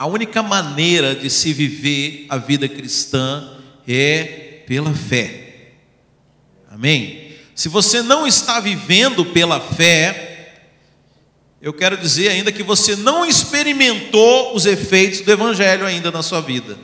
a única maneira de se viver a vida cristã é pela fé. Amém? Se você não está vivendo pela fé, eu quero dizer ainda que você não experimentou os efeitos do Evangelho ainda na sua vida.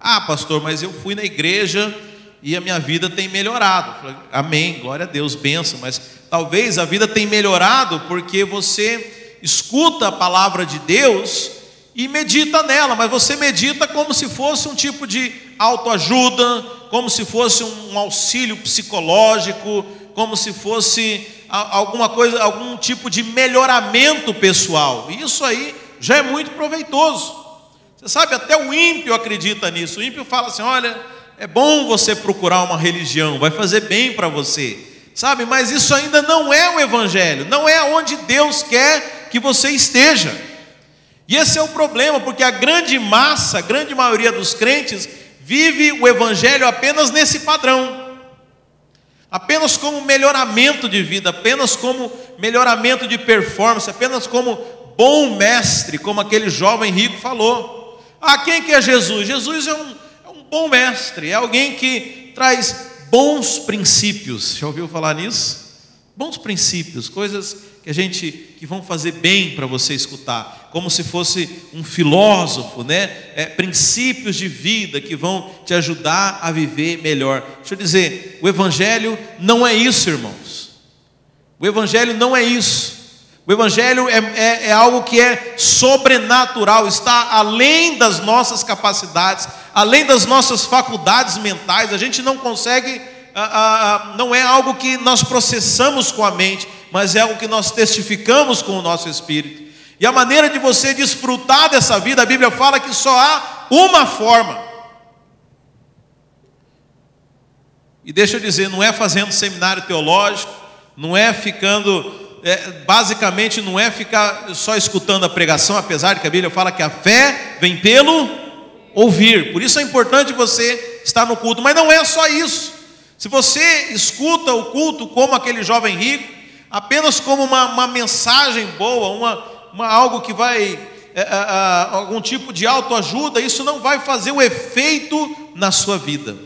Ah, pastor, mas eu fui na igreja e a minha vida tem melhorado. Amém, glória a Deus, benção. Mas talvez a vida tenha melhorado porque você escuta a palavra de Deus e medita nela, mas você medita como se fosse um tipo de autoajuda, como se fosse um auxílio psicológico, como se fosse alguma coisa, algum tipo de melhoramento pessoal. Isso aí já é muito proveitoso. Você sabe, até o ímpio acredita nisso. O ímpio fala assim: olha, é bom você procurar uma religião, vai fazer bem para você. Sabe, mas isso ainda não é o Evangelho, não é onde Deus quer que você esteja. E esse é o problema, porque a grande massa, a grande maioria dos crentes, vive o Evangelho apenas nesse padrão, apenas como melhoramento de vida, apenas como melhoramento de performance, apenas como bom mestre, como aquele jovem rico falou. Ah, quem que é Jesus? Jesus é um, é um bom mestre, é alguém que traz bons princípios. Já ouviu falar nisso? Bons princípios, coisas que a gente que vão fazer bem para você escutar, como se fosse um filósofo, né? É, princípios de vida que vão te ajudar a viver melhor. Deixa eu dizer, o evangelho não é isso, irmãos. O evangelho não é isso. O Evangelho é, é, é, algo que é sobrenatural, está além das nossas capacidades, além das nossas faculdades mentais. A gente não consegue, ah, ah, ah não é algo que nós processamos com a mente, mas é algo que nós testificamos com o nosso espírito. E a maneira de você desfrutar dessa vida, a Bíblia fala que só há uma forma. E deixa eu dizer, não é fazendo seminário teológico, não é ficando, é, basicamente não é ficar só escutando a pregação, apesar de que a Bíblia fala que a fé vem pelo ouvir. Por isso é importante você estar no culto, mas não é só isso. Se você escuta o culto como aquele jovem rico, apenas como uma, uma mensagem boa, uma, uma, algo que vai, é, é, é, algum tipo de autoajuda, isso não vai fazer o efeito na sua vida.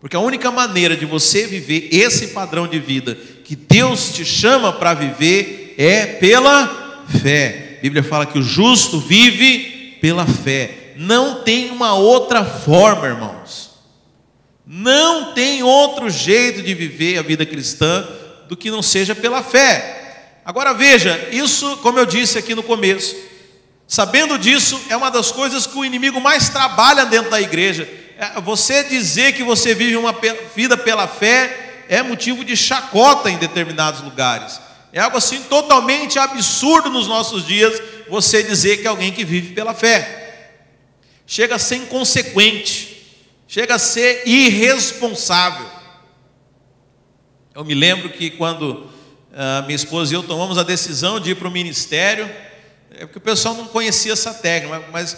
Porque a única maneira de você viver esse padrão de vida que Deus te chama para viver é pela fé. A Bíblia fala que o justo vive pela fé. Não tem uma outra forma, irmãos. Não tem outro jeito de viver a vida cristã do que não seja pela fé. Agora veja, isso, como eu disse aqui no começo, sabendo disso, é uma das coisas que o inimigo mais trabalha dentro da igreja. É, você dizer que você vive uma vida pela fé é motivo de chacota em determinados lugares. É algo assim totalmente absurdo nos nossos dias você dizer que é alguém que vive pela fé. Chega a ser inconsequente chega a ser irresponsável. Eu me lembro que quando minha esposa e eu tomamos a decisão de ir para o ministério, é porque o pessoal não conhecia essa técnica, mas,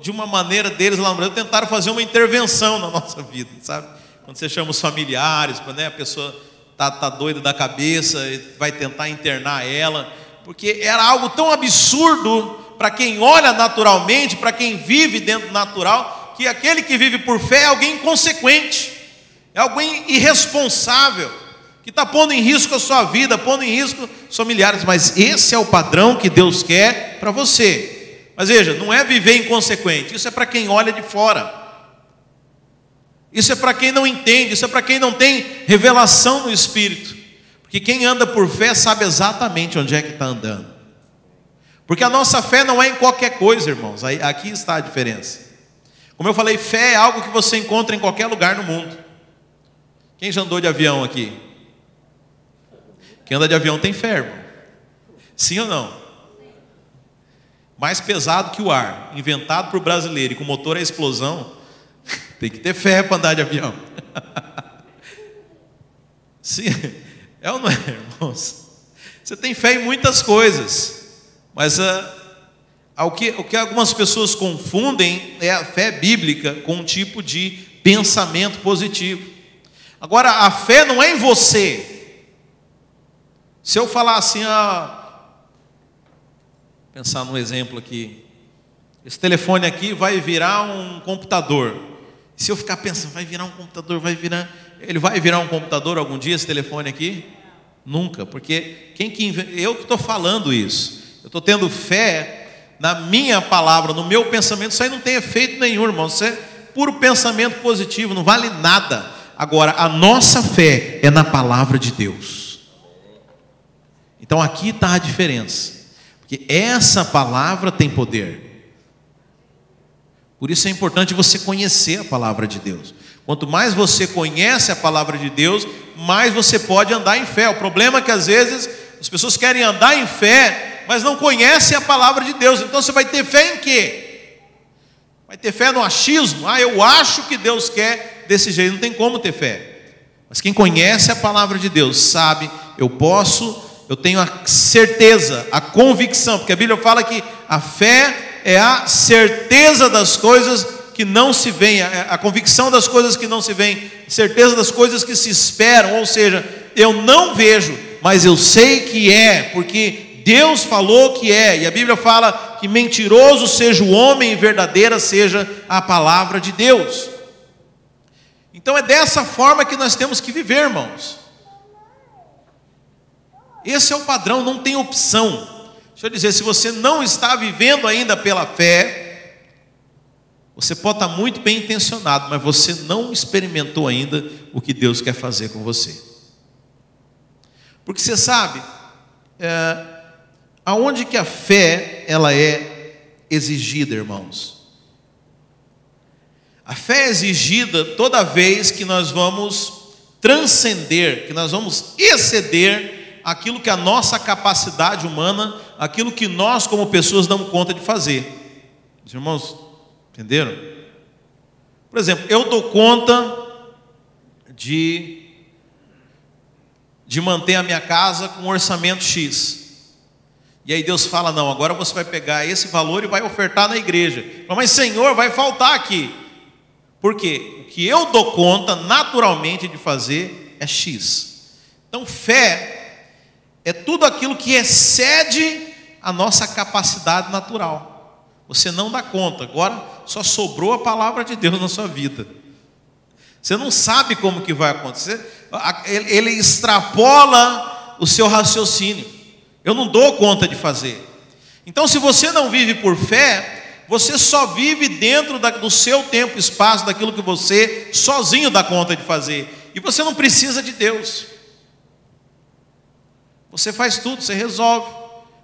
de uma maneira deles lá no Brasil, tentaram fazer uma intervenção na nossa vida, sabe? Quando você chama os familiares, quando né, a pessoa está tá doida da cabeça, vai tentar internar ela, porque era algo tão absurdo para quem olha naturalmente, para quem vive dentro do natural, que aquele que vive por fé é alguém inconsequente, é alguém irresponsável, que está pondo em risco a sua vida, pondo em risco os familiares, mas esse é o padrão que Deus quer para você. Mas veja, não é viver inconsequente, isso é para quem olha de fora. Isso é para quem não entende, isso é para quem não tem revelação no Espírito. Porque quem anda por fé sabe exatamente onde é que está andando. Porque a nossa fé não é em qualquer coisa, irmãos. Aqui está a diferença. Como eu falei, fé é algo que você encontra em qualquer lugar no mundo. Quem já andou de avião aqui? Quem anda de avião tem fé, irmão. Sim ou não? Mais pesado que o ar, inventado por brasileiro e com motor a explosão, tem que ter fé para andar de avião. Sim, é ou não é, irmãos? Você tem fé em muitas coisas, mas o que, o que algumas pessoas confundem é a fé bíblica com um tipo de pensamento positivo. Agora, a fé não é em você. Se eu falar assim, ah, pensar num exemplo aqui. Esse telefone aqui vai virar um computador. Se eu ficar pensando, vai virar um computador, vai virar. Ele vai virar um computador algum dia, esse telefone aqui? Nunca, porque quem que eu que estou falando isso. Eu estou tendo fé na minha palavra, no meu pensamento, isso aí não tem efeito nenhum, irmão. Isso é puro pensamento positivo, não vale nada. Agora, a nossa fé é na palavra de Deus. Então aqui está a diferença. Porque essa palavra tem poder. Por isso é importante você conhecer a palavra de Deus. Quanto mais você conhece a palavra de Deus, mais você pode andar em fé. O problema é que às vezes as pessoas querem andar em fé, mas não conhecem a palavra de Deus. Então você vai ter fé em quê? Vai ter fé no achismo? Ah, eu acho que Deus quer desse jeito. Não tem como ter fé. Mas quem conhece a palavra de Deus sabe, eu posso eu tenho a certeza, a convicção, porque a Bíblia fala que a fé é a certeza das coisas que não se veem, a convicção das coisas que não se veem, certeza das coisas que se esperam, ou seja, eu não vejo, mas eu sei que é, porque Deus falou que é, e a Bíblia fala que mentiroso seja o homem e verdadeira seja a palavra de Deus. Então é dessa forma que nós temos que viver, irmãos. Esse é o padrão, não tem opção. Deixa eu dizer, se você não está vivendo ainda pela fé, você pode estar muito bem intencionado, mas você não experimentou ainda o que Deus quer fazer com você. Porque você sabe, é, aonde que a fé ela é exigida, irmãos? A fé é exigida toda vez que nós vamos transcender, que nós vamos exceder aquilo que a nossa capacidade humana, aquilo que nós como pessoas damos conta de fazer. Os irmãos, entenderam? Por exemplo, eu dou conta de de manter a minha casa com um orçamento X. E aí Deus fala: "Não, agora você vai pegar esse valor e vai ofertar na igreja". Mas Senhor, vai faltar aqui. Por quê? O que eu dou conta naturalmente de fazer é X. Então, fé é tudo aquilo que excede a nossa capacidade natural. Você não dá conta, agora só sobrou a palavra de Deus na sua vida. Você não sabe como que vai acontecer, ele extrapola o seu raciocínio. Eu não dou conta de fazer. Então, se você não vive por fé, você só vive dentro do seu tempo e espaço, daquilo que você sozinho dá conta de fazer. E você não precisa de Deus. Você faz tudo, você resolve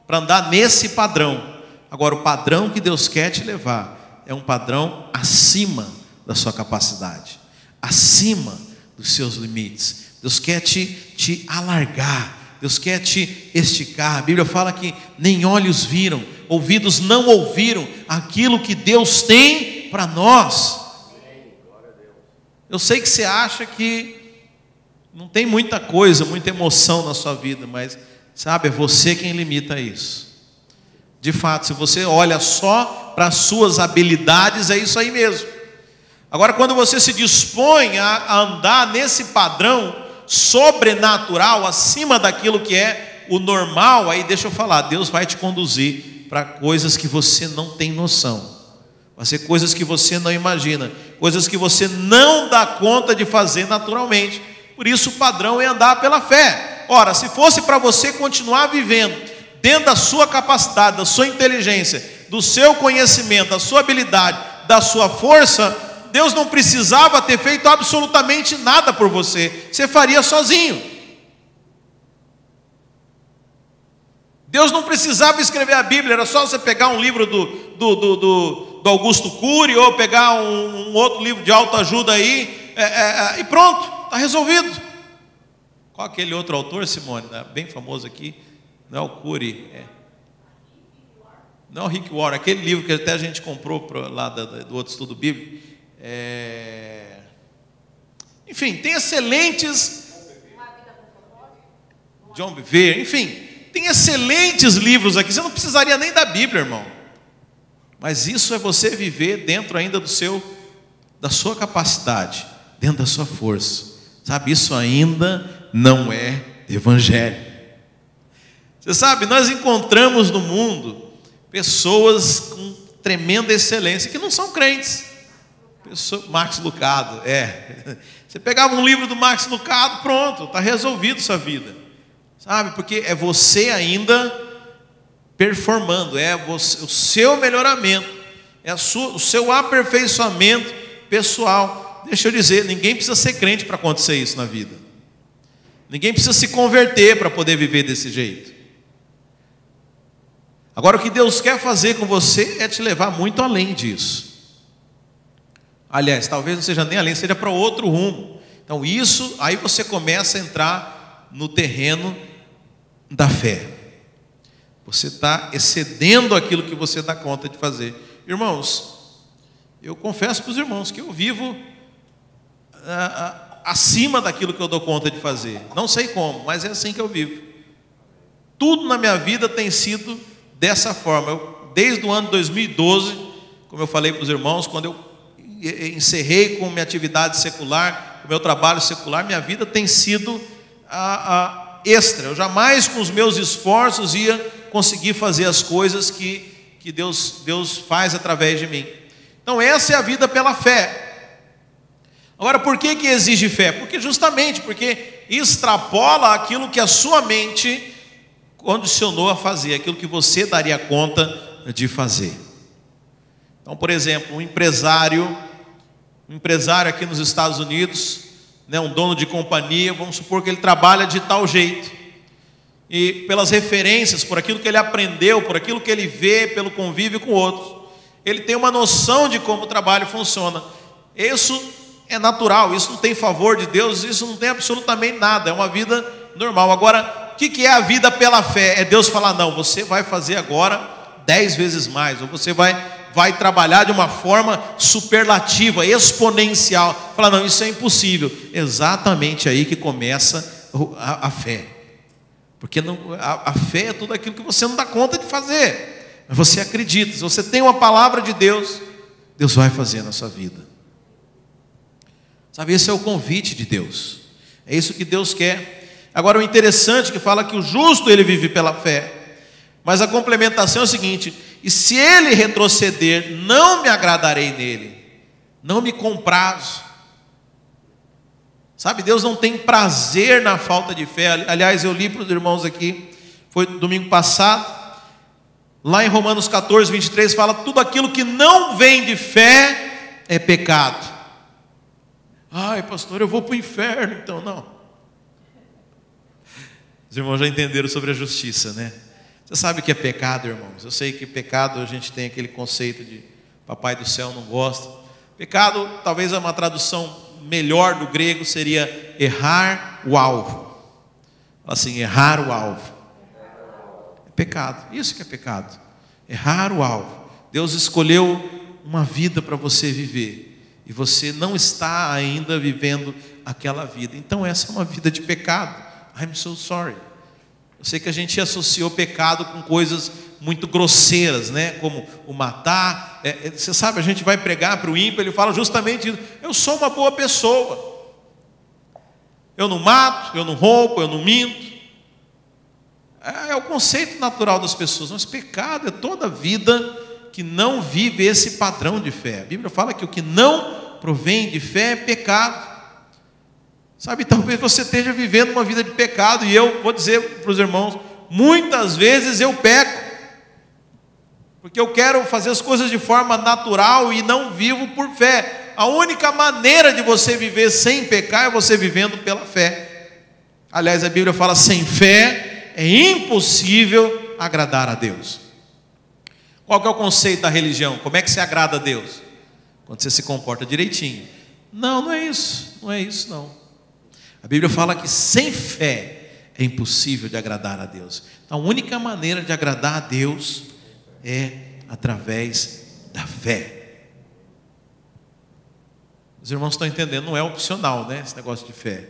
para andar nesse padrão. Agora, o padrão que Deus quer te levar é um padrão acima da sua capacidade, acima dos seus limites. Deus quer te, te alargar, Deus quer te esticar. A Bíblia fala que nem olhos viram, ouvidos não ouviram aquilo que Deus tem para nós. Eu sei que você acha que não tem muita coisa, muita emoção na sua vida, mas sabe, é você quem limita isso. De fato, se você olha só para as suas habilidades, é isso aí mesmo. Agora, quando você se dispõe a andar nesse padrão sobrenatural, acima daquilo que é o normal, aí deixa eu falar, Deus vai te conduzir para coisas que você não tem noção. Vai ser coisas que você não imagina, coisas que você não dá conta de fazer naturalmente. Por isso o padrão é andar pela fé. Ora, se fosse para você continuar vivendo dentro da sua capacidade, da sua inteligência, do seu conhecimento, da sua habilidade, da sua força, Deus não precisava ter feito absolutamente nada por você, você faria sozinho. Deus não precisava escrever a Bíblia, era só você pegar um livro do, do, do, do, do Augusto Cury ou pegar um, um, outro livro de autoajuda aí é, é, é, e pronto. Está resolvido. Qual aquele outro autor, Simone? Né? Bem famoso aqui. Não é o Cury. É. Não é o Rick Warren. Aquele livro que até a gente comprou lá do, outro estudo bíblico. É... Enfim, tem excelentes. John Bevere, enfim, tem excelentes livros aqui. Você não precisaria nem da Bíblia, irmão. Mas isso é você viver dentro ainda do seu, da sua capacidade, dentro da sua força. Sabe, isso ainda não é evangelho. Você sabe, nós encontramos no mundo pessoas com tremenda excelência que não são crentes. Pessoa, Max Lucado, é. Você pegava um livro do Max Lucado, pronto, está resolvido sua vida. Sabe? Porque é você ainda performando, é você, o seu melhoramento, é sua, o seu aperfeiçoamento pessoal. Deixa eu dizer, ninguém precisa ser crente para acontecer isso na vida. Ninguém precisa se converter para poder viver desse jeito. Agora, o que Deus quer fazer com você é te levar muito além disso. Aliás, talvez não seja nem além, seja para outro rumo. Então, isso, aí você começa a entrar no terreno da fé. Você está excedendo aquilo que você dá conta de fazer. Irmãos, eu confesso para os irmãos que eu vivo acima daquilo que eu dou conta de fazer. Não sei como, mas é assim que eu vivo. Tudo na minha vida tem sido dessa forma. Eu, desde o ano 2012, como eu falei para os irmãos, quando eu encerrei com minha atividade secular, o meu trabalho secular, minha vida tem sido a, a extra. Eu jamais, com os meus esforços, ia conseguir fazer as coisas que, que Deus, Deus faz através de mim. Então, essa é a vida pela fé. Agora, por que, que exige fé? Porque justamente porque extrapola aquilo que a sua mente condicionou a fazer, aquilo que você daria conta de fazer. Então, por exemplo, um empresário um empresário aqui nos Estados Unidos, né, um dono de companhia, vamos supor que ele trabalha de tal jeito. E pelas referências, por aquilo que ele aprendeu, por aquilo que ele vê, pelo convívio com outros, ele tem uma noção de como o trabalho funciona. Isso é natural, isso não tem favor de Deus, isso não tem absolutamente nada, é uma vida normal. Agora, o que é a vida pela fé? É Deus falar: não, você vai fazer agora dez vezes mais, ou você vai vai trabalhar de uma forma superlativa, exponencial. Fala, não, isso é impossível. Exatamente aí que começa a, a fé. Porque não, a, a fé é tudo aquilo que você não dá conta de fazer. Mas você acredita, se você tem uma palavra de Deus, Deus vai fazer na sua vida. Sabe, esse é o convite de Deus. É isso que Deus quer. Agora o interessante é que fala que o justo ele vive pela fé. Mas a complementação é o seguinte: e se ele retroceder, não me agradarei nele, não me comprazo. Sabe, Deus não tem prazer na falta de fé. Aliás, eu li para os irmãos aqui, foi domingo passado, lá em Romanos 14, 23, fala: tudo aquilo que não vem de fé é pecado. Ai, pastor, eu vou para o inferno, então não. Os irmãos já entenderam sobre a justiça, né? Você sabe o que é pecado, irmãos? Eu sei que pecado a gente tem aquele conceito de papai do céu não gosta. Pecado, talvez é uma tradução melhor do grego seria errar o alvo. Assim, errar o alvo. É pecado. Isso que é pecado. Errar o alvo. Deus escolheu uma vida para você viver e você não está ainda vivendo aquela vida. Então essa é uma vida de pecado. I'm so sorry. Eu sei que a gente associou pecado com coisas muito grosseiras, né? Como o matar. É, é, você sabe, a gente vai pregar para o ímpio, ele fala justamente isso. Eu sou uma boa pessoa. Eu não mato, eu não roubo, eu não minto. É, é o conceito natural das pessoas. Mas pecado é toda vida que não vive esse padrão de fé. A Bíblia fala que o que não provém de fé é pecado. Sabe, talvez você esteja vivendo uma vida de pecado, e eu vou dizer para os irmãos: muitas vezes eu peco, porque eu quero fazer as coisas de forma natural e não vivo por fé. A única maneira de você viver sem pecar é você vivendo pela fé. Aliás, a Bíblia fala: sem fé é impossível agradar a Deus. Qual é o conceito da religião? Como é que se agrada a Deus? Quando você se comporta direitinho. Não, não é isso. Não é isso, não. A Bíblia fala que sem fé é impossível de agradar a Deus. Então, a única maneira de agradar a Deus é através da fé. Os irmãos estão entendendo, não é opcional, né? Esse negócio de fé.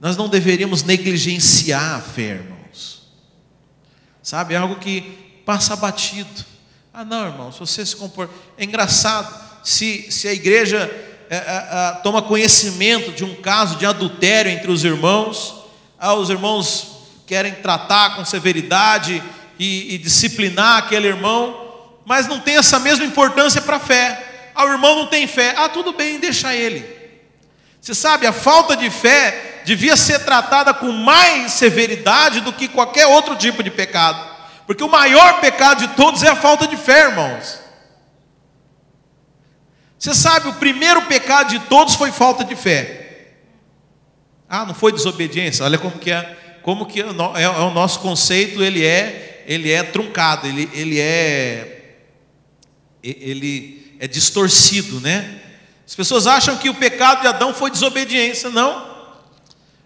Nós não deveríamos negligenciar a fé, irmãos. Sabe, é algo que passa batido. Ah, não, irmão, se você se comporta. É engraçado, se, se a igreja é, é, é, toma conhecimento de um caso de adultério entre os irmãos, ah, os irmãos querem tratar com severidade e, e disciplinar aquele irmão, mas não tem essa mesma importância para a fé. Ah, o irmão não tem fé. Ah, tudo bem, deixa ele. Você sabe, a falta de fé devia ser tratada com mais severidade do que qualquer outro tipo de pecado. Porque o maior pecado de todos é a falta de fé, irmãos. Você sabe, o primeiro pecado de todos foi falta de fé. Ah, não foi desobediência. Olha como que é, como que é, é, é o nosso conceito, ele é, ele é truncado, ele, ele é, ele é distorcido, né? As pessoas acham que o pecado de Adão foi desobediência, não.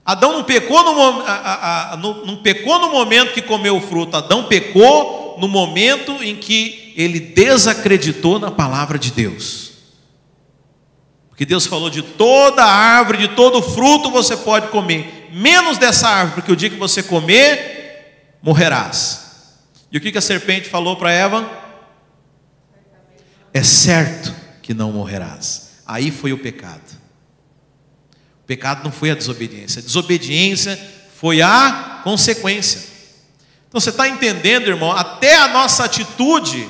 Adão não pecou no, a, a, no, não pecou no momento que comeu o fruto, Adão pecou no momento em que ele desacreditou na palavra de Deus. Porque Deus falou de toda árvore, de todo fruto você pode comer, menos dessa árvore, porque o dia que você comer, morrerás. E o que a serpente falou para Eva? É certo que não morrerás. Aí foi o pecado pecado não foi a desobediência, a desobediência foi a consequência. Então você está entendendo, irmão? Até a nossa atitude,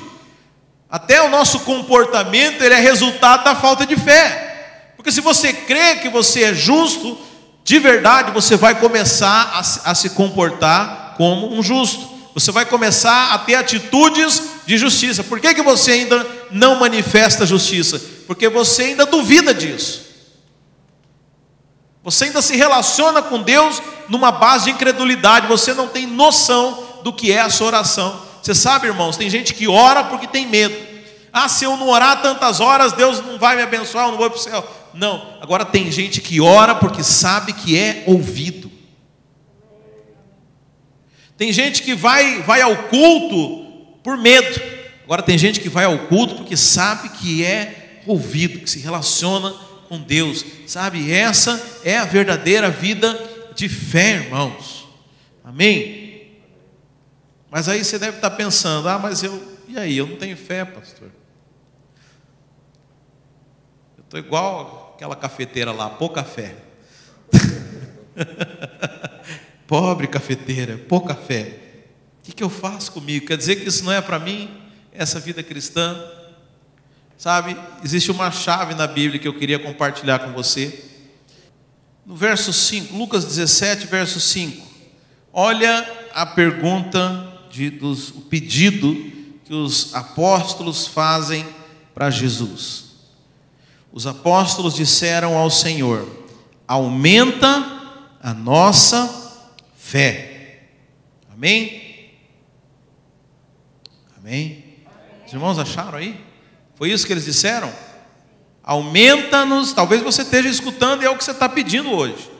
até o nosso comportamento, ele é resultado da falta de fé. Porque se você crê que você é justo, de verdade você vai começar a, a se comportar como um justo. Você vai começar a ter atitudes de justiça. Por que, que você ainda não manifesta justiça? Porque você ainda duvida disso. Você ainda se relaciona com Deus numa base de incredulidade, você não tem noção do que é a sua oração. Você sabe, irmãos, tem gente que ora porque tem medo. Ah, se eu não orar tantas horas, Deus não vai me abençoar, eu não vou para o céu. Não, agora tem gente que ora porque sabe que é ouvido. Tem gente que vai, vai ao culto por medo. Agora tem gente que vai ao culto porque sabe que é ouvido, que se relaciona com Deus, sabe? Essa é a verdadeira vida de fé, irmãos. Amém? Mas aí você deve estar pensando: ah, mas eu, e aí? Eu não tenho fé, pastor. Eu estou igual aquela cafeteira lá, pouca fé. Pobre cafeteira, pouca fé. O que, que eu faço comigo? Quer dizer que isso não é para mim, essa vida cristã? Sabe, existe uma chave na Bíblia que eu queria compartilhar com você. No verso 5, Lucas 17, verso 5. Olha a pergunta, de, dos, o pedido que os apóstolos fazem para Jesus. Os apóstolos disseram ao Senhor: aumenta a nossa fé. Amém? Amém? Os irmãos acharam aí? Foi isso que eles disseram? Aumenta-nos, talvez você esteja escutando e é o que você está pedindo hoje.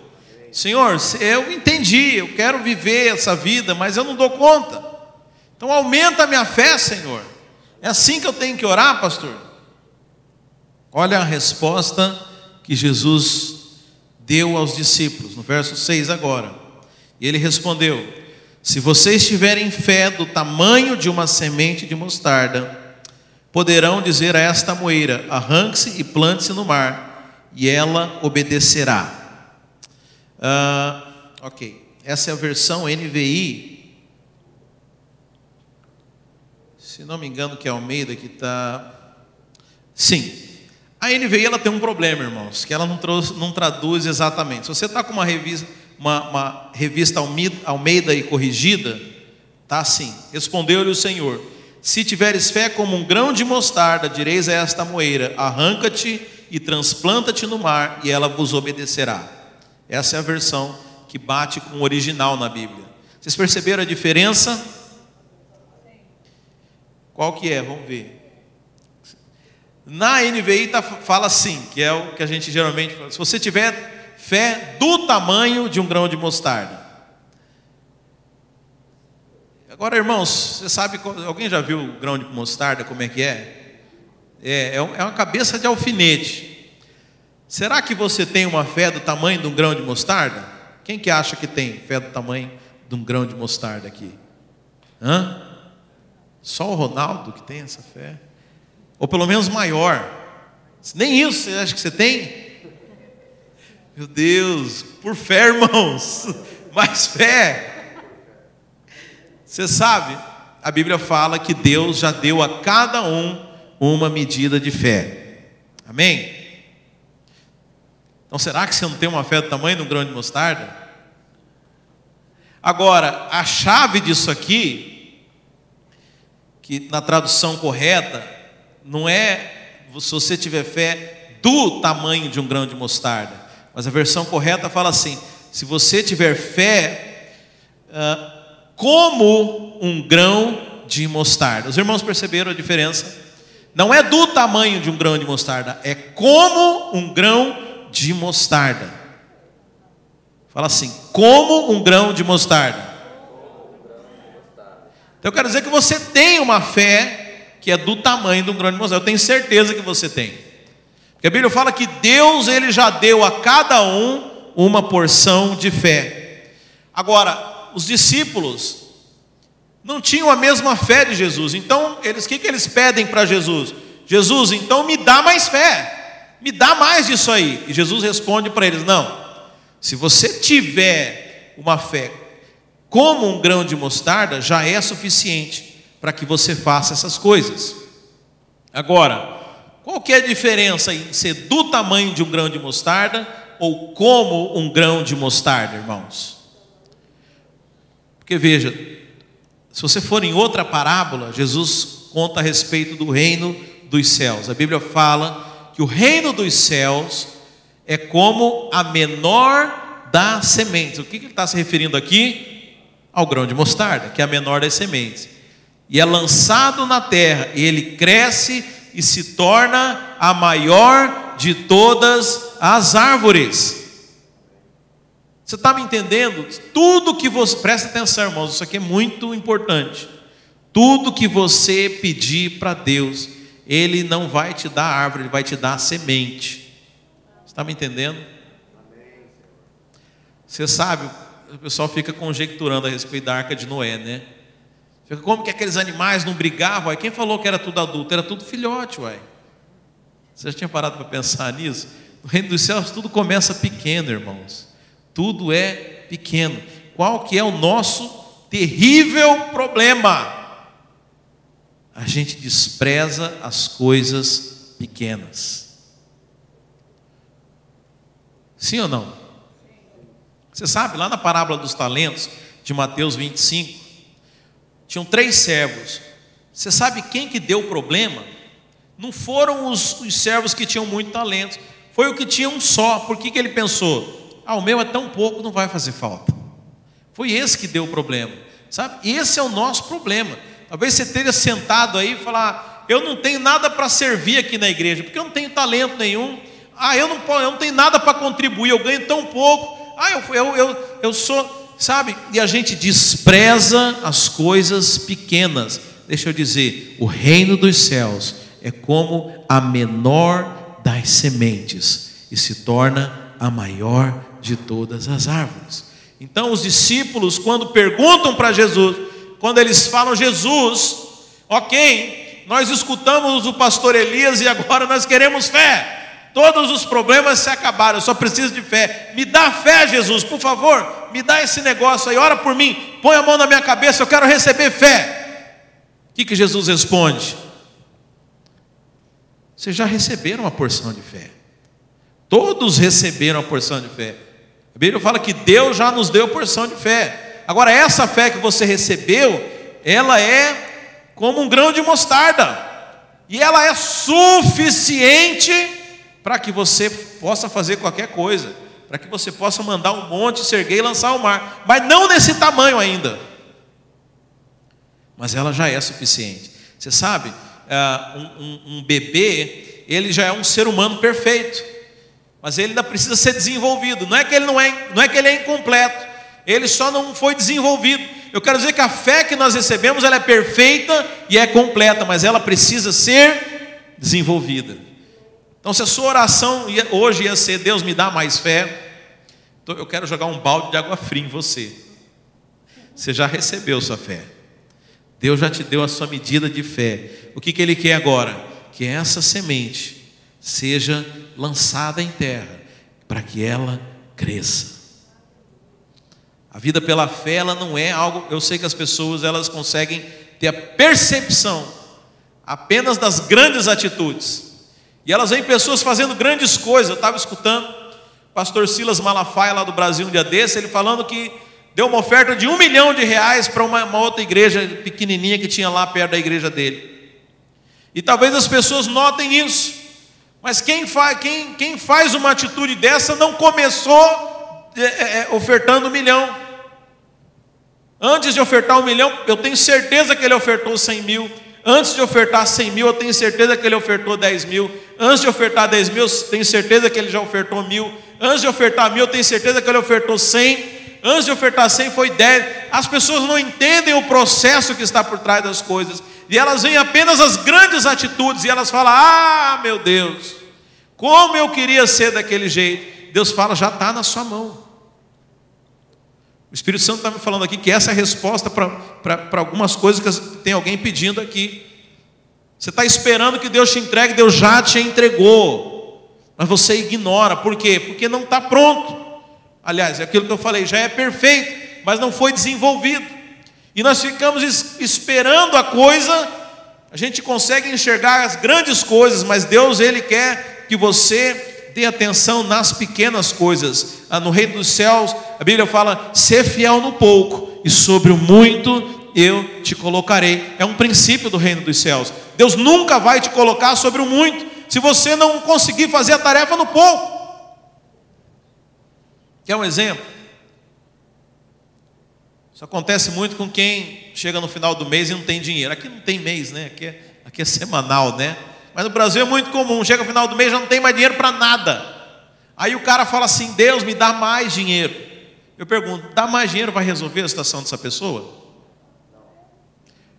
Senhor, eu entendi, eu quero viver essa vida, mas eu não dou conta. Então aumenta a minha fé, Senhor. É assim que eu tenho que orar, pastor? Olha a resposta que Jesus deu aos discípulos, no verso 6 agora. E ele respondeu: Se vocês tiverem fé do tamanho de uma semente de mostarda, poderão dizer a esta moeira: arranque-se e plante-se no mar, e ela obedecerá. Uh, ok, essa é a versão NVI. Se não me engano, que é Almeida que está. Sim, a NVI ela tem um problema, irmãos, que ela não, trouxe, não traduz exatamente. Se você está com uma revista, uma, uma revista Almeida e corrigida, tá assim: respondeu-lhe o Senhor se tiveres fé como um grão de mostarda, direis a esta moeira: arranca-te e transplanta-te no mar, e ela vos obedecerá. Essa é a versão que bate com o original na Bíblia. Vocês perceberam a diferença? Qual que é? Vamos ver. Na NVI tá, fala assim, que é o que a gente geralmente fala. Se você tiver fé do tamanho de um grão de mostarda. Agora, irmãos, você sabe, alguém já viu o grão de mostarda, como é que é? É, é, é uma cabeça de alfinete. Será que você tem uma fé do tamanho de um grão de mostarda? Quem que acha que tem fé do tamanho de um grão de mostarda aqui? Hã? Só o Ronaldo que tem essa fé? Ou pelo menos maior? Nem isso você acha que você tem? Meu Deus, por fé, irmãos, mais fé. Você sabe, a Bíblia fala que Deus já deu a cada um uma medida de fé. Amém? Então será que você não tem uma fé do tamanho de um grão de mostarda? Agora, a chave disso aqui, que na tradução correta, não é se você tiver fé do tamanho de um grão de mostarda, mas a versão correta fala assim: se você tiver fé uh, como um grão de mostarda. Os irmãos perceberam a diferença? Não é do tamanho de um grão de mostarda, é como um grão de mostarda. Fala assim, como um grão de mostarda. Então eu quero dizer que você tem uma fé que é do tamanho de um grão de mostarda. Eu tenho certeza que você tem. Porque a Bíblia fala que Deus ele já deu a cada um uma porção de fé. Agora, os discípulos não tinham a mesma fé de Jesus. Então, eles o que, que eles pedem para Jesus? Jesus, então me dá mais fé. Me dá mais disso aí. E Jesus responde para eles: Não. Se você tiver uma fé como um grão de mostarda, já é suficiente para que você faça essas coisas. Agora, qual que é a diferença em ser do tamanho de um grão de mostarda ou como um grão de mostarda, irmãos? Porque veja, se você for em outra parábola, Jesus conta a respeito do reino dos céus. A Bíblia fala que o reino dos céus é como a menor das sementes. O que ele está se referindo aqui? Ao grão de mostarda, que é a menor das sementes. E é lançado na terra, e ele cresce e se torna a maior de todas as árvores. Você está me entendendo? Tudo que você. Presta atenção, irmãos, isso aqui é muito importante. Tudo que você pedir para Deus, Ele não vai te dar árvore, Ele vai te dar semente. Você está me entendendo? Você sabe, o pessoal fica conjecturando a respeito da arca de Noé, né? Como que aqueles animais não brigavam? Uai? Quem falou que era tudo adulto? Era tudo filhote, uai. Você já tinha parado para pensar nisso? No reino dos céus tudo começa pequeno, irmãos. Tudo é pequeno. Qual que é o nosso terrível problema? A gente despreza as coisas pequenas. Sim ou não? Você sabe, lá na parábola dos talentos, de Mateus 25, tinham três servos. Você sabe quem que deu o problema? Não foram os, os servos que tinham muito talento, foi o que tinha um só. Por que, que ele pensou? Ah, o meu é tão pouco, não vai fazer falta. Foi esse que deu o problema, sabe? Esse é o nosso problema. Talvez você esteja sentado aí e falar: Eu não tenho nada para servir aqui na igreja, porque eu não tenho talento nenhum. Ah, eu não, eu não tenho nada para contribuir, eu ganho tão pouco. Ah, eu, eu, eu, eu sou, sabe? E a gente despreza as coisas pequenas. Deixa eu dizer: o reino dos céus é como a menor das sementes e se torna a maior de todas as árvores. Então, os discípulos, quando perguntam para Jesus, quando eles falam, Jesus, ok, nós escutamos o pastor Elias e agora nós queremos fé. Todos os problemas se acabaram, eu só preciso de fé. Me dá fé, Jesus, por favor, me dá esse negócio aí, ora por mim, põe a mão na minha cabeça, eu quero receber fé. O que, que Jesus responde? Vocês já receberam uma porção de fé. Todos receberam a porção de fé. A Bíblia fala que Deus já nos deu porção de fé. Agora, essa fé que você recebeu, ela é como um grão de mostarda. E ela é suficiente para que você possa fazer qualquer coisa. Para que você possa mandar um monte, se erguer e lançar ao mar. Mas não nesse tamanho ainda. Mas ela já é suficiente. Você sabe, ah, um, um, um bebê, ele já é um ser humano perfeito mas ele ainda precisa ser desenvolvido. Não é que ele não é, não é que ele é incompleto. Ele só não foi desenvolvido. Eu quero dizer que a fé que nós recebemos ela é perfeita e é completa, mas ela precisa ser desenvolvida. Então, se a sua oração hoje ia ser Deus me dá mais fé, então eu quero jogar um balde de água fria em você. Você já recebeu sua fé. Deus já te deu a sua medida de fé. O que, que Ele quer agora? Que essa semente seja lançada em terra, para que ela cresça. A vida pela fé, ela não é algo, eu sei que as pessoas elas conseguem ter a percepção apenas das grandes atitudes. E elas veem pessoas fazendo grandes coisas. Eu estava escutando o pastor Silas Malafaia, lá do Brasil, um dia desse, ele falando que deu uma oferta de um milhão de reais para uma, uma outra igreja pequenininha que tinha lá perto da igreja dele. E talvez as pessoas notem isso. Mas quem faz, quem, quem faz uma atitude dessa não começou é, é, é, ofertando um milhão. Antes de ofertar um milhão, eu tenho certeza que ele ofertou 100 mil. Antes de ofertar 100 mil, eu tenho certeza que ele ofertou 10 mil. Antes de ofertar 10 mil, eu tenho certeza que ele já ofertou mil. Antes de ofertar mil, eu tenho certeza que ele ofertou 100. Antes de ofertar 100, foi 10. As pessoas não entendem o processo que está por trás das coisas. E elas veem apenas as grandes atitudes. E elas falam: Ah, meu Deus, como eu queria ser daquele jeito. Deus fala: Já está na sua mão. O Espírito Santo está me falando aqui que essa é a resposta para algumas coisas que tem alguém pedindo aqui. Você está esperando que Deus te entregue, Deus já te entregou, mas você ignora, por quê? Porque não está pronto. Aliás, é aquilo que eu falei, já é perfeito, mas não foi desenvolvido. E nós ficamos esperando a coisa, a gente consegue enxergar as grandes coisas, mas Deus, Ele quer que você dê atenção nas pequenas coisas. Ah, no reino dos céus, a Bíblia fala: ser fiel no pouco, e sobre o muito eu te colocarei. É um princípio do reino dos céus. Deus nunca vai te colocar sobre o muito, se você não conseguir fazer a tarefa no pouco. Quer um exemplo? Isso acontece muito com quem chega no final do mês e não tem dinheiro. Aqui não tem mês, né? Aqui é, aqui é semanal, né? Mas no Brasil é muito comum, chega no final do mês já não tem mais dinheiro para nada. Aí o cara fala assim: Deus, me dá mais dinheiro. Eu pergunto: dá mais dinheiro vai resolver a situação dessa pessoa?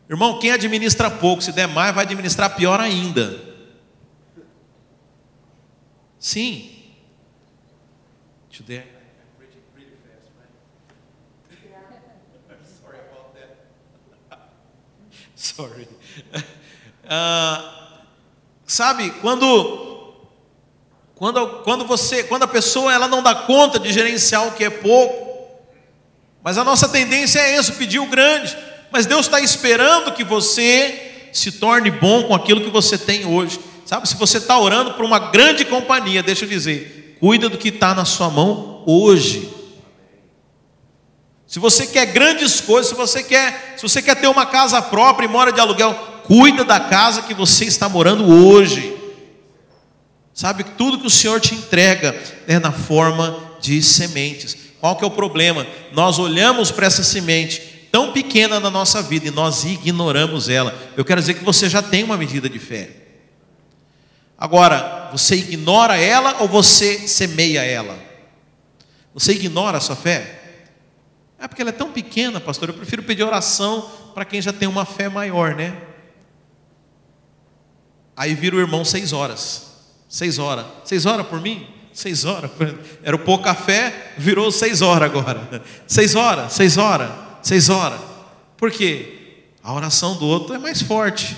Irmão, quem administra pouco, se der mais, vai administrar pior ainda. Sim. Deixa eu der. Sorry. Uh, Sabe, quando quando quando você, quando a pessoa ela não dá conta de gerenciar o que é pouco, mas a nossa tendência é isso, pedir o grande. Mas Deus está esperando que você se torne bom com aquilo que você tem hoje. Sabe, se você está orando por uma grande companhia, deixa eu dizer, cuida do que está na sua mão hoje. Se você quer grandes coisas, se você quer, se você quer ter uma casa própria e mora de aluguel, Cuida da casa que você está morando hoje. Sabe que tudo que o Senhor te entrega é na forma de sementes. Qual que é o problema? Nós olhamos para essa semente tão pequena na nossa vida e nós ignoramos ela. Eu quero dizer que você já tem uma medida de fé. Agora, você ignora ela ou você semeia ela? Você ignora a sua fé? É porque ela é tão pequena, pastor. Eu prefiro pedir oração para quem já tem uma fé maior, né? Aí vira o irmão seis horas. Seis horas. Seis horas por mim? Seis horas. Era o pouco café, virou seis horas agora. Seis horas, seis horas, seis horas. Por quê? A oração do outro é mais forte.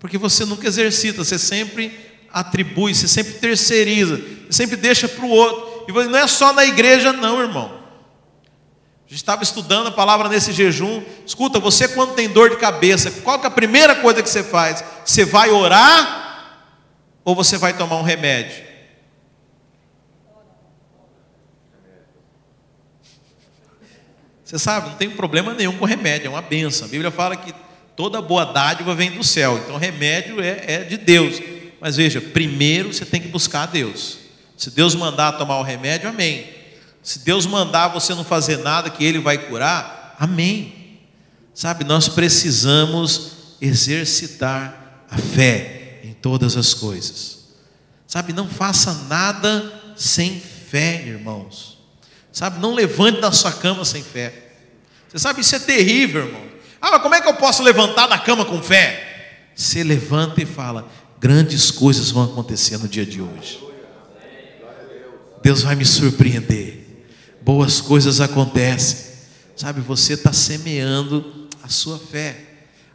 Porque você nunca exercita, você sempre atribui, você sempre terceiriza, você sempre deixa para o outro. E não é só na igreja, não, irmão gente estava estudando a palavra nesse jejum. Escuta, você quando tem dor de cabeça, qual que é a primeira coisa que você faz? Você vai orar ou você vai tomar um remédio? Você sabe, não tem problema nenhum com remédio, é uma benção. A Bíblia fala que toda boa dádiva vem do céu, então remédio é, é de Deus. Mas veja, primeiro você tem que buscar a Deus. Se Deus mandar tomar o remédio, amém. Se Deus mandar você não fazer nada que Ele vai curar, amém. Sabe, nós precisamos exercitar a fé em todas as coisas. Sabe, não faça nada sem fé, irmãos. Sabe, não levante da sua cama sem fé. Você sabe, isso é terrível, irmão. Ah, mas como é que eu posso levantar da cama com fé? Você levanta e fala: grandes coisas vão acontecer no dia de hoje. Deus vai me surpreender boas coisas acontecem. Sabe, você está semeando a sua fé.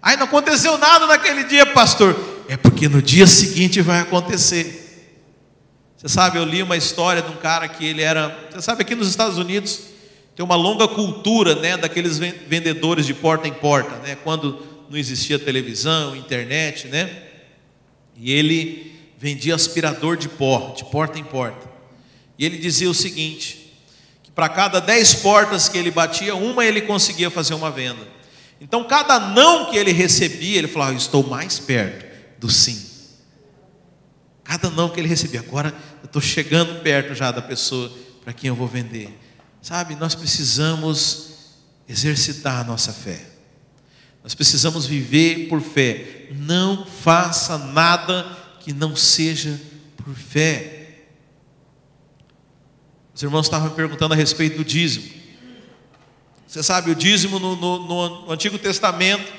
Aí não aconteceu nada naquele dia, pastor. É porque no dia seguinte vai acontecer. Você sabe, eu li uma história de um cara que ele era. Você sabe, aqui nos Estados Unidos tem uma longa cultura, né, daqueles vendedores de porta em porta, né? Quando não existia televisão, internet, né? E ele vendia aspirador de pó, de porta em porta. E ele dizia o seguinte: para cada dez portas que ele batia, uma ele conseguia fazer uma venda. Então, cada não que ele recebia, ele falava: Estou mais perto do sim. Cada não que ele recebia, agora eu estou chegando perto já da pessoa para quem eu vou vender. Sabe, nós precisamos exercitar a nossa fé. Nós precisamos viver por fé. Não faça nada que não seja por fé. Os irmãos estavam me perguntando a respeito do dízimo. Você sabe, o dízimo no, no, no Antigo Testamento,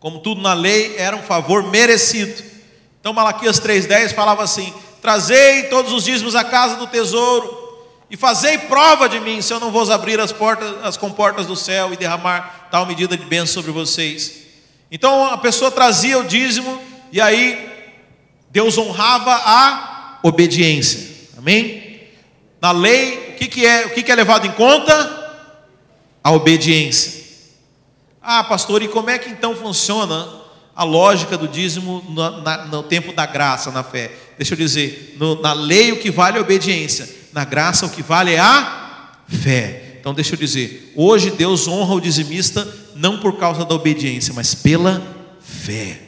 como tudo na lei, era um favor merecido. Então Malaquias 3,10 falava assim: Trazei todos os dízimos à casa do tesouro, e fazei prova de mim, se eu não vos abrir as portas, as comportas do céu e derramar tal medida de bênção sobre vocês. Então a pessoa trazia o dízimo, e aí Deus honrava a obediência. Amém? Na lei, o que, que é, o que, que é levado em conta? A obediência. Ah, pastor, e como é que então funciona a lógica do dízimo no, na, no tempo da graça, na fé? Deixa eu dizer, no, na lei o que vale é a obediência, na graça o que vale é a fé. Então deixa eu dizer, hoje Deus honra o dizimista não por causa da obediência, mas pela fé.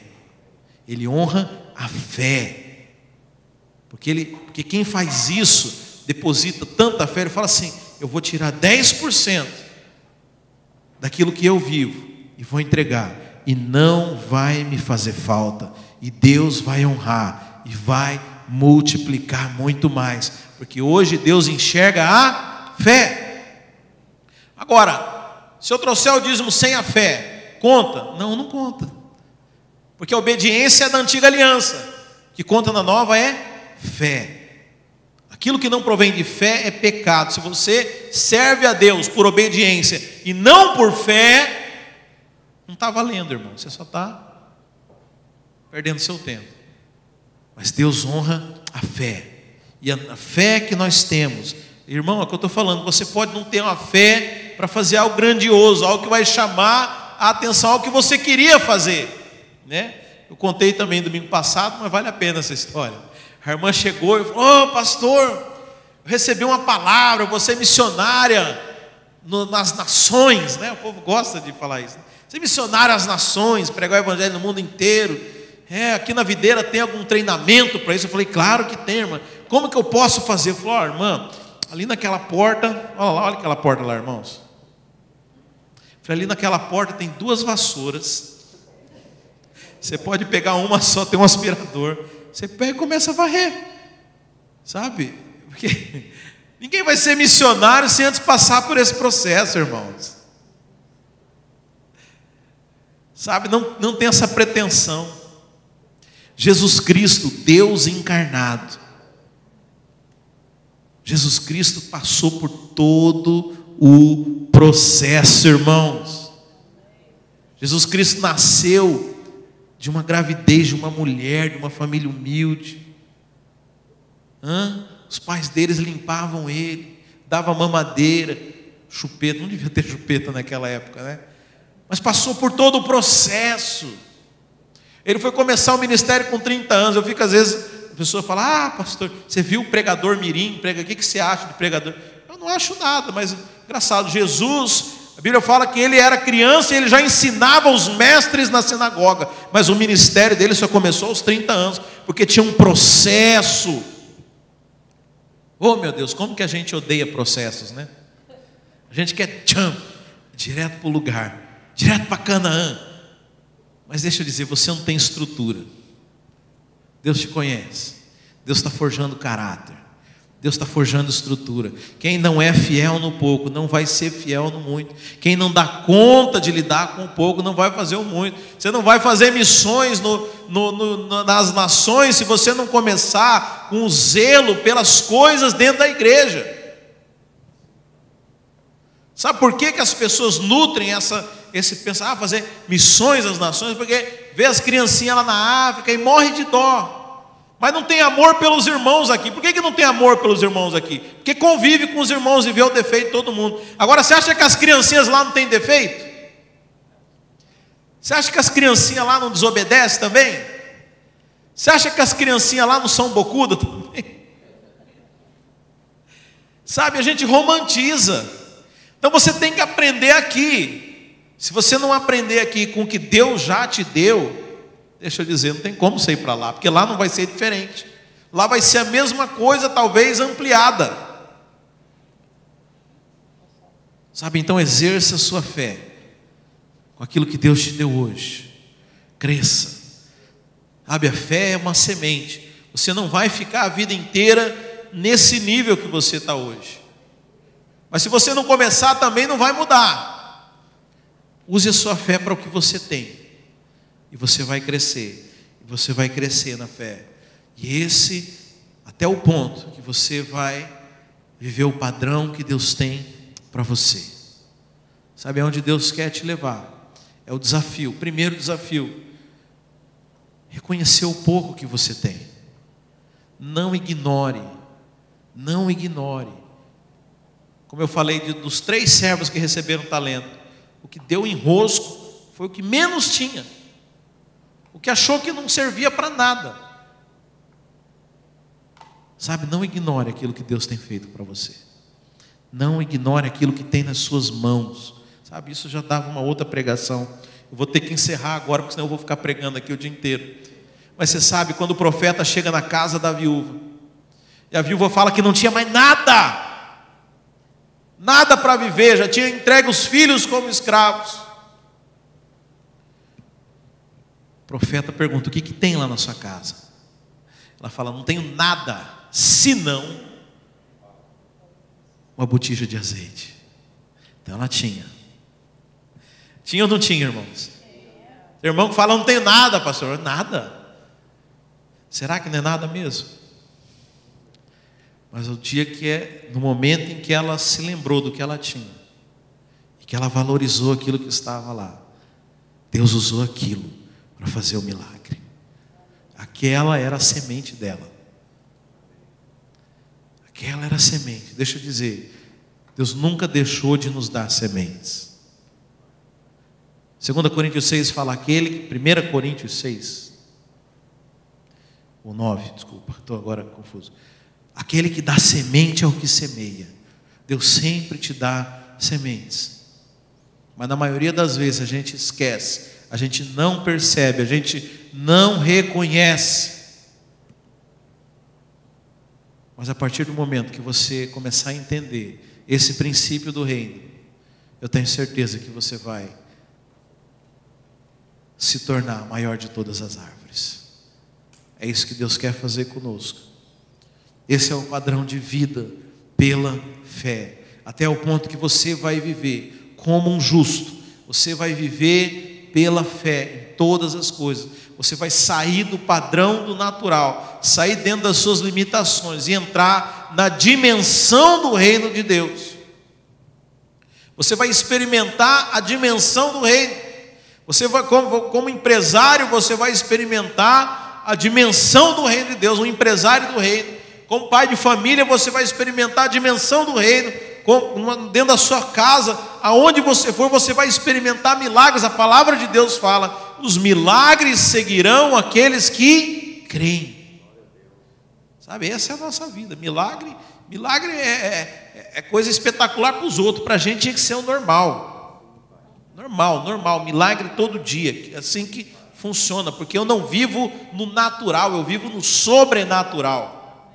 Ele honra a fé. Porque, ele, porque quem faz isso, deposita tanta fé, ele fala assim: eu vou tirar 10% daquilo que eu vivo e vou entregar, e não vai me fazer falta, e Deus vai honrar, e vai multiplicar muito mais, porque hoje Deus enxerga a fé. Agora, se eu trouxer o dízimo sem a fé, conta? Não, não conta. Porque a obediência é da antiga aliança, que conta na nova é fé. Aquilo que não provém de fé é pecado. Se você serve a Deus por obediência e não por fé, não está valendo, irmão. Você só está perdendo seu tempo. Mas Deus honra a fé. E a, fé que nós temos, irmão, é o que eu estou falando. Você pode não ter uma fé para fazer algo grandioso, algo que vai chamar a atenção ao que você queria fazer né? Eu contei também domingo passado, mas vale a pena essa história. A irmã chegou e falou: oh, pastor, recebi uma palavra, você é missionária no, nas nações, né? O povo gosta de falar isso. Você é missionária às nações, pregar o evangelho no mundo inteiro. É, aqui na videira tem algum treinamento para isso? Eu falei, claro que tem, irmã. Como que eu posso fazer? Eu falei, oh, irmã, ali naquela porta, olha lá, olha aquela porta lá, irmãos. Falei, ali naquela porta tem duas vassouras você pode pegar uma só, tem um aspirador. Você pega e começa a varrer. Sabe? Porque ninguém vai ser missionário sem antes passar por esse processo, irmãos. Sabe? Não, não tem essa pretensão. Jesus Cristo, Deus encarnado. Jesus Cristo passou por todo o processo, irmãos. Jesus Cristo nasceu de uma gravidez de uma mulher, de uma família humilde. Hã? Os pais deles limpavam ele, davam mamadeira, chupeta, não devia ter chupeta naquela época, né? Mas passou por todo o processo. Ele foi começar o ministério com 30 anos. Eu fico às vezes, a pessoa fala: Ah, pastor, você viu o pregador Mirim? Prega, o que você acha de pregador? Eu não acho nada, mas engraçado, Jesus a Bíblia fala que ele era criança e ele já ensinava os mestres na sinagoga, mas o ministério dele só começou aos 30 anos, porque tinha um processo. Oh meu Deus, como que a gente odeia processos, né? A gente quer tcham, direto para o lugar, direto para Canaã. Mas deixa eu dizer, você não tem estrutura. Deus te conhece. Deus está forjando caráter. Deus está forjando estrutura. Quem não é fiel no pouco não vai ser fiel no muito. Quem não dá conta de lidar com o pouco não vai fazer o muito. Você não vai fazer missões no, no, no, nas nações se você não começar com zelo pelas coisas dentro da igreja. Sabe por que, que as pessoas nutrem essa, esse pensar, ah, fazer missões às nações? Porque vê as criancinhas lá na África e morre de dó. Mas não tem amor pelos irmãos aqui. Por que, que não tem amor pelos irmãos aqui? Porque convive com os irmãos e vê o defeito de todo mundo. Agora, você acha que as criancinhas lá não têm defeito? Você acha que as criancinhas lá não desobedecem também? Você acha que as criancinhas lá não são bocuda também? Sabe, a gente romantiza. Então você tem que aprender aqui. Se você não aprender aqui com o que Deus já te deu, deixa eu dizer, não tem como você ir para lá, porque lá não vai ser diferente. Lá vai ser a mesma coisa, talvez ampliada. Sabe, então exerça a sua fé com aquilo que Deus te deu hoje. Cresça. Sabe, a fé é uma semente. Você não vai ficar a vida inteira nesse nível que você está hoje. Mas se você não começar também não vai mudar. Use a sua fé para o que você tem. E você vai crescer. E você vai crescer na fé. E esse, até o ponto que você vai viver o padrão que Deus tem para você. Sabe aonde Deus quer te levar? É o desafio. O primeiro desafio. Reconhecer o pouco que você tem. Não ignore. Não ignore. Como eu falei de, dos três servos que receberam talento, o que deu em rosco foi o que menos tinha. O que achou que não servia para nada. Sabe, não ignore aquilo que Deus tem feito para você. Não ignore aquilo que tem nas suas mãos. Sabe, isso já dava uma outra pregação. Eu vou ter que encerrar agora, porque senão eu vou ficar pregando aqui o dia inteiro. Mas você sabe, quando o profeta chega na casa da viúva, e a viúva fala que não tinha mais nada, nada para viver, já tinha entregue os filhos como escravos. O profeta pergunta: O que, que tem lá na sua casa? Ela fala: Não tenho nada senão uma botija de azeite. Então ela tinha. Tinha ou não tinha, irmãos? Irmão que fala, não tenho nada, pastor. Nada. Será que não é nada mesmo? Mas o dia que é, no momento em que ela se lembrou do que ela tinha, e que ela valorizou aquilo que estava lá, Deus usou aquilo para fazer o milagre. Aquela era a semente dela. Aquela era a semente. Deixa eu dizer, Deus nunca deixou de nos dar sementes. 2 Coríntios 6 fala aquele, 1 Coríntios 6, ou 9, desculpa, estou agora confuso. Aquele que dá semente é o que semeia. Deus sempre te dá sementes. Mas na maioria das vezes a gente esquece, a gente não percebe, a gente não reconhece mas a partir do momento que você começar a entender esse princípio do reino, eu tenho certeza que você vai se tornar a maior de todas as árvores. É isso que Deus quer fazer conosco. Esse é o padrão de vida pela fé, até o ponto que você vai viver como um justo, você vai viver pela fé em todas as coisas. Você vai sair do padrão do natural, sair dentro das suas limitações e entrar na dimensão do reino de Deus. Você vai experimentar a dimensão do reino. Você vai, como, como empresário, você vai experimentar a dimensão do reino de Deus, um empresário do reino. Como pai de família, você vai experimentar a dimensão do reino. Dentro da sua casa, aonde você for, você vai experimentar milagres. A palavra de Deus fala os milagres seguirão aqueles que creem. Sabe, essa é a nossa vida. Milagre, milagre é, é, é coisa espetacular para os outros, para a gente tinha que ser o normal. Normal, normal, milagre todo dia, assim que funciona, porque eu não vivo no natural, eu vivo no sobrenatural.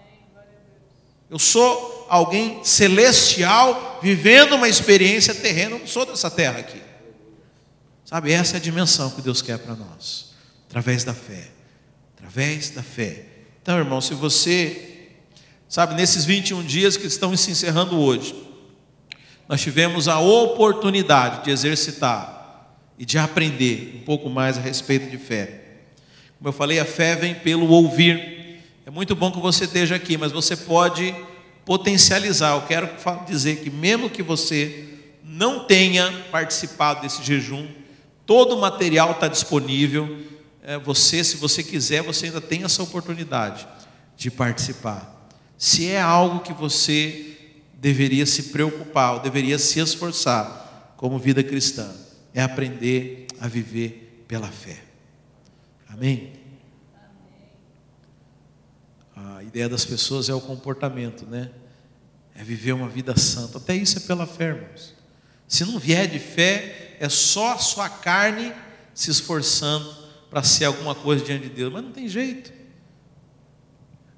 Eu sou alguém celestial vivendo uma experiência terrena, eu não sou dessa terra aqui. Sabe, essa é a dimensão que Deus quer para nós, através da fé. Através da fé. Então, irmão, se você, sabe, nesses 21 dias que estão se encerrando hoje, nós tivemos a oportunidade de exercitar e de aprender um pouco mais a respeito de fé. Como eu falei, a fé vem pelo ouvir. É muito bom que você esteja aqui, mas você pode potencializar. Eu quero dizer que, mesmo que você não tenha participado desse jejum, Todo o material está disponível. É, você, se você quiser, você ainda tem essa oportunidade de participar. Se é algo que você deveria se preocupar, ou deveria se esforçar como vida cristã, é aprender a viver pela fé. Amém? A ideia das pessoas é o comportamento, né? É viver uma vida santa. Até isso é pela fé, irmãos. Se não vier de fé, é só a sua carne se esforçando para ser alguma coisa diante de Deus, mas não tem jeito.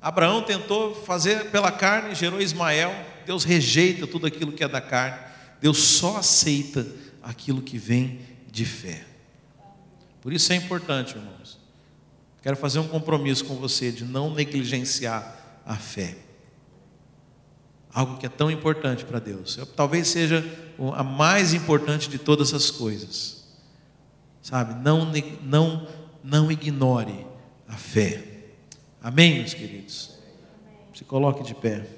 Abraão tentou fazer pela carne, gerou Ismael. Deus rejeita tudo aquilo que é da carne. Deus só aceita aquilo que vem de fé. Por isso é importante, irmãos. Quero fazer um compromisso com você de não negligenciar a fé. Algo que é tão importante para Deus. Talvez seja a mais importante de todas as coisas. Sabe? Não, não, não ignore a fé. Amém, meus queridos? Se coloque de pé.